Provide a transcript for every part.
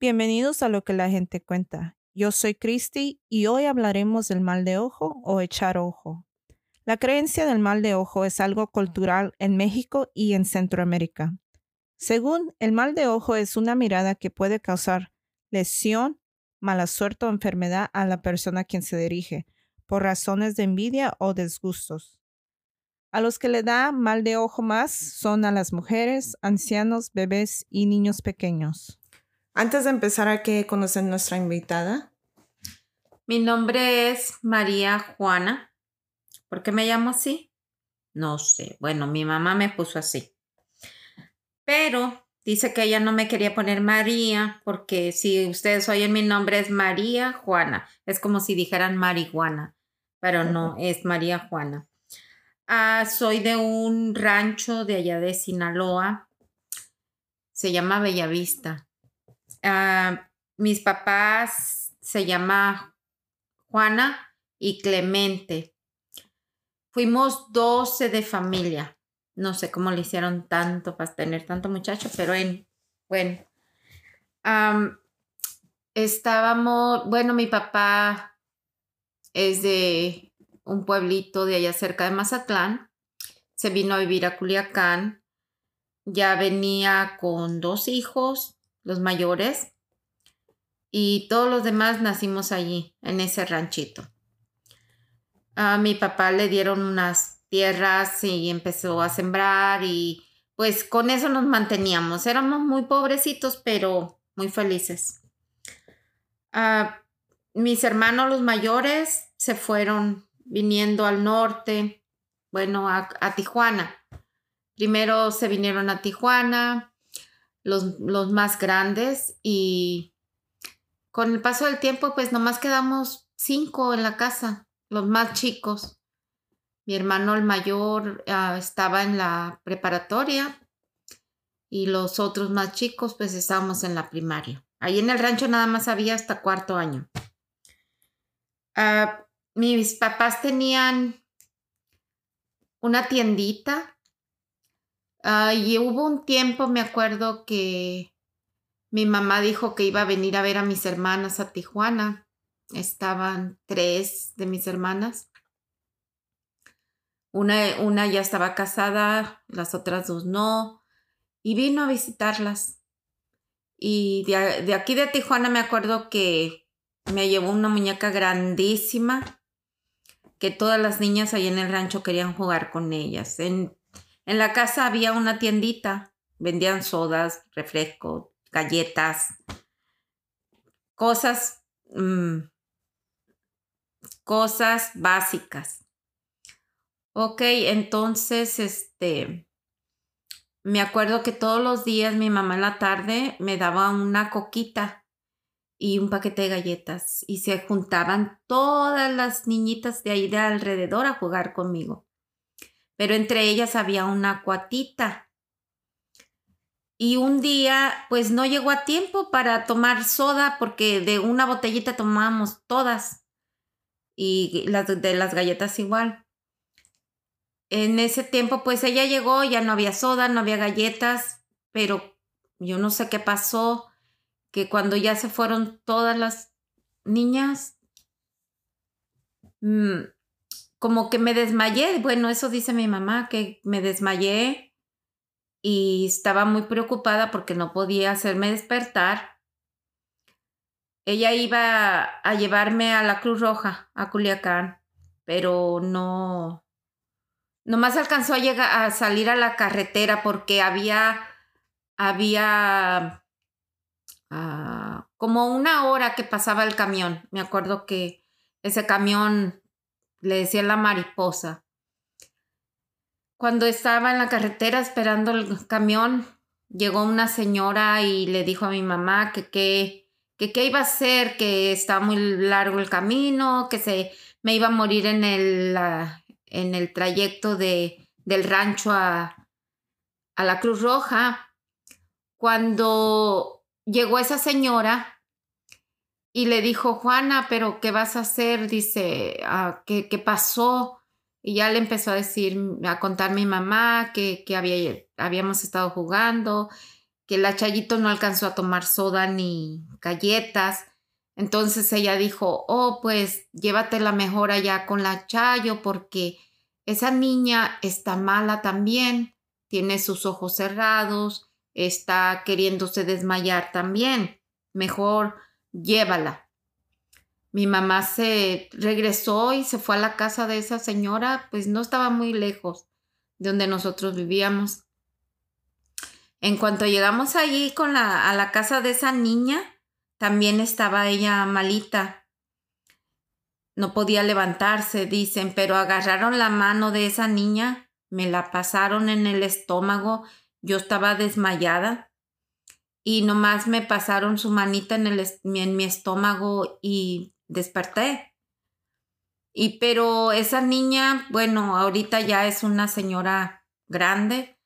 Bienvenidos a lo que la gente cuenta. Yo soy Christy y hoy hablaremos del mal de ojo o echar ojo. La creencia del mal de ojo es algo cultural en México y en Centroamérica. Según el mal de ojo es una mirada que puede causar lesión, mala suerte o enfermedad a la persona a quien se dirige, por razones de envidia o disgustos. A los que le da mal de ojo más son a las mujeres, ancianos, bebés y niños pequeños. Antes de empezar, hay que conocer nuestra invitada. Mi nombre es María Juana. ¿Por qué me llamo así? No sé. Bueno, mi mamá me puso así. Pero dice que ella no me quería poner María porque si ustedes oyen mi nombre es María Juana. Es como si dijeran marihuana, pero no, es María Juana. Ah, soy de un rancho de allá de Sinaloa. Se llama Bellavista. Ah, mis papás se llama Juana y Clemente. Fuimos 12 de familia. No sé cómo le hicieron tanto para tener tanto muchacho, pero en, bueno. estábamos, bueno, mi papá es de un pueblito de allá cerca de Mazatlán. Se vino a vivir a Culiacán. Ya venía con dos hijos los mayores, y todos los demás nacimos allí, en ese ranchito. A mi papá le dieron unas tierras y empezó a sembrar y pues con eso nos manteníamos. Éramos muy pobrecitos, pero muy felices. mis hermanos los mayores se fueron viniendo al norte, bueno, a, a Tijuana. Primero se vinieron a Tijuana, los, más grandes y con el paso del tiempo pues nomás quedamos cinco en la casa, los más chicos. Mi hermano el mayor ah, estaba en la preparatoria y los otros más chicos pues estábamos en la primaria. Ahí en el rancho nada más había hasta cuarto año. Ah, mis papás tenían una tiendita Ah, y hubo un tiempo, me acuerdo que mi mamá dijo que iba a venir a ver a mis hermanas a Tijuana. Estaban tres de mis hermanas. Una, una ya estaba casada, las otras dos no. Y vino a visitarlas. Y de, aquí de Tijuana me acuerdo que me llevó una muñeca grandísima que todas las niñas ahí en el rancho querían jugar con ellas. En la casa había una tiendita, vendían sodas, refrescos, galletas, cosas, mm, cosas básicas. Ok, entonces, este, me acuerdo que todos los días mi mamá en la tarde me daba una coquita y un paquete de galletas y se juntaban todas las niñitas de ahí de alrededor a jugar conmigo pero entre ellas había una cuatita. Y un día, pues no llegó a tiempo para tomar soda porque de una botellita tomábamos todas y las de las galletas igual. En ese tiempo, pues ella llegó, ya no había soda, no había galletas, pero yo no sé qué pasó, que cuando ya se fueron todas las niñas, mmm, como que me desmayé, bueno, eso dice mi mamá, que me desmayé y estaba muy preocupada porque no podía hacerme despertar. Ella iba a llevarme a la Cruz Roja, a Culiacán, pero no, nomás alcanzó a llegar a salir a la carretera porque había, había ah, como una hora que pasaba el camión. Me acuerdo que ese camión le decía la mariposa. Cuando estaba en la carretera esperando el camión, llegó una señora y le dijo a mi mamá que qué que, iba a hacer, que estaba muy largo el camino, que se me iba a morir en el, en el trayecto de, del rancho a, a la Cruz Roja. Cuando llegó esa señora, y le dijo, Juana, pero ¿qué vas a hacer? Dice, ah, ¿qué, ¿qué, pasó? Y ya le empezó a decir, a contar mi mamá que, que había, habíamos estado jugando que la Chayito no alcanzó a tomar soda ni galletas. Entonces ella dijo, oh, pues llévatela mejor allá con la Chayo porque esa niña está mala también, tiene sus ojos cerrados, está queriéndose desmayar también. Mejor llévala. Mi mamá se regresó y se fue a la casa de esa señora, pues no estaba muy lejos de donde nosotros vivíamos. En cuanto llegamos allí con la, a la casa de esa niña, también estaba ella malita. No podía levantarse, dicen, pero agarraron la mano de esa niña, me la pasaron en el estómago, yo estaba desmayada y nomás me pasaron su manita en, el, en mi estómago y desperté. Y pero esa niña, bueno, ahorita ya es una señora grande,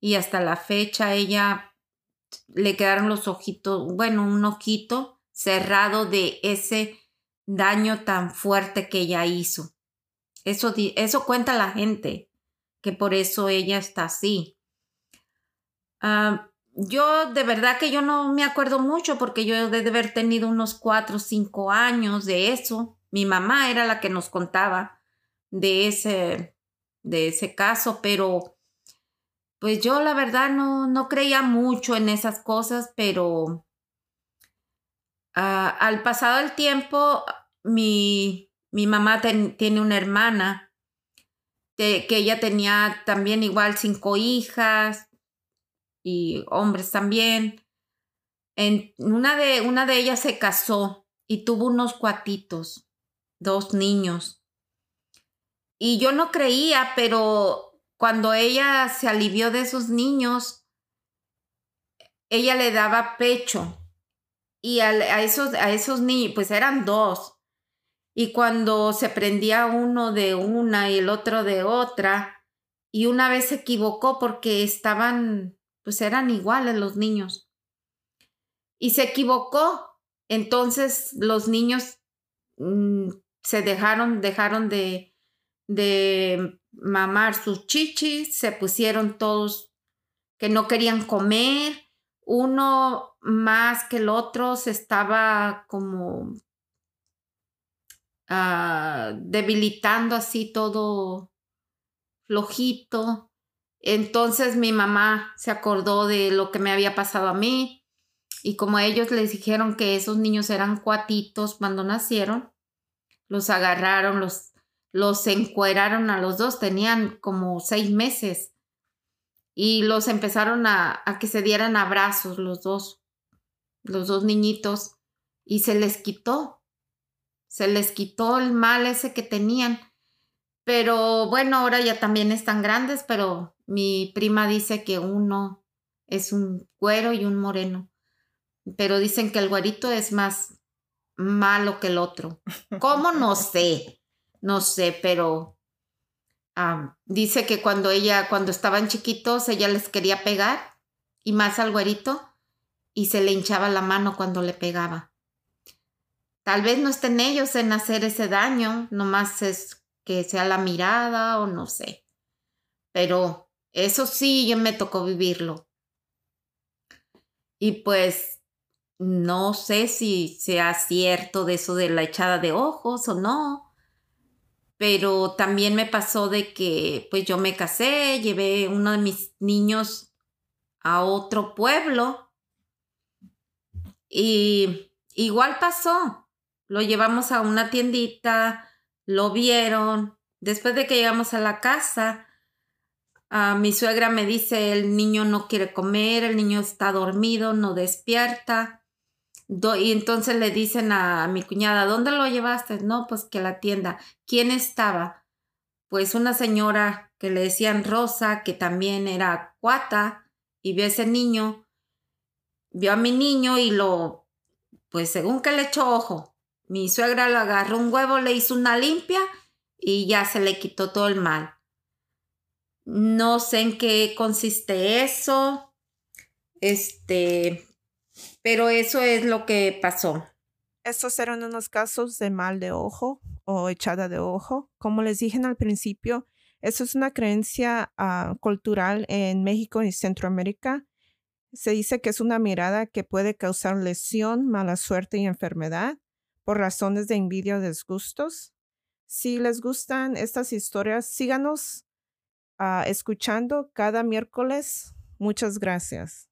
y hasta la fecha ella le quedaron los ojitos, bueno, un ojito cerrado de ese daño tan fuerte que ella hizo. Eso, eso cuenta la gente, que por eso ella está así. Ah, yo de verdad que yo no me acuerdo mucho porque yo de haber tenido unos cuatro o cinco años de eso. Mi mamá era la que nos contaba de ese, de ese caso, pero pues yo la verdad no, no creía mucho en esas cosas, pero ah, al pasado el tiempo, mi, mi mamá tiene una hermana que ella tenía también igual cinco hijas y hombres también. En, una, de, una de ellas se casó y tuvo unos cuatitos, dos niños. Y yo no creía, pero cuando ella se alivió de esos niños, ella le daba pecho. Y a, esos, a esos niños, pues eran dos. Y cuando se prendía uno de una y el otro de otra, y una vez se equivocó porque estaban, pues eran iguales los niños. Y se equivocó. Entonces los niños mm, se dejaron, dejaron de, de mamar sus chichis, se pusieron todos que no querían comer, uno más que el otro se estaba como ah, debilitando así todo flojito. Entonces mi mamá se acordó de lo que me había pasado a mí y como ellos les dijeron que esos niños eran cuatitos cuando nacieron, los agarraron, los los encueraron a los dos, tenían como seis meses y los empezaron a, a, que se dieran abrazos los dos, los dos niñitos y se les quitó, se les quitó el mal ese que tenían. Pero bueno, ahora ya también están grandes, pero mi prima dice que uno es un güero y un moreno. Pero dicen que el güerito es más malo que el otro. ¿Cómo? No sé no sé, pero dice que cuando ella, cuando estaban chiquitos, ella les quería pegar y más al güerito y se le hinchaba la mano cuando le pegaba. Tal vez no estén ellos en hacer ese daño, nomás es que sea la mirada o no sé. Pero eso sí, yo me tocó vivirlo. Y pues no sé si sea cierto de eso de la echada de ojos o no pero también me pasó de que pues yo me casé, llevé uno de mis niños a otro pueblo y igual pasó. Lo llevamos a una tiendita, lo vieron. Después de que llegamos a la casa, a mi suegra me dice, el niño no quiere comer, el niño está dormido, no despierta y entonces le dicen a, mi cuñada, ¿dónde lo llevaste? No, pues que a la tienda. ¿Quién estaba? Pues una señora que le decían Rosa, que también era cuata, y vio a ese niño, vio a mi niño y lo, pues según que le echó ojo, mi suegra lo agarró un huevo, le hizo una limpia y ya se le quitó todo el mal. No sé en qué consiste eso. Este, pero eso es lo que pasó. Estos eran unos casos de mal de ojo o echada de ojo. Como les dije al principio, eso es una creencia ah, cultural en México y Centroamérica. Se dice que es una mirada que puede causar lesión, mala suerte y enfermedad por razones de envidia o disgustos. Si les gustan estas historias, síganos ah, escuchando cada miércoles. Muchas gracias.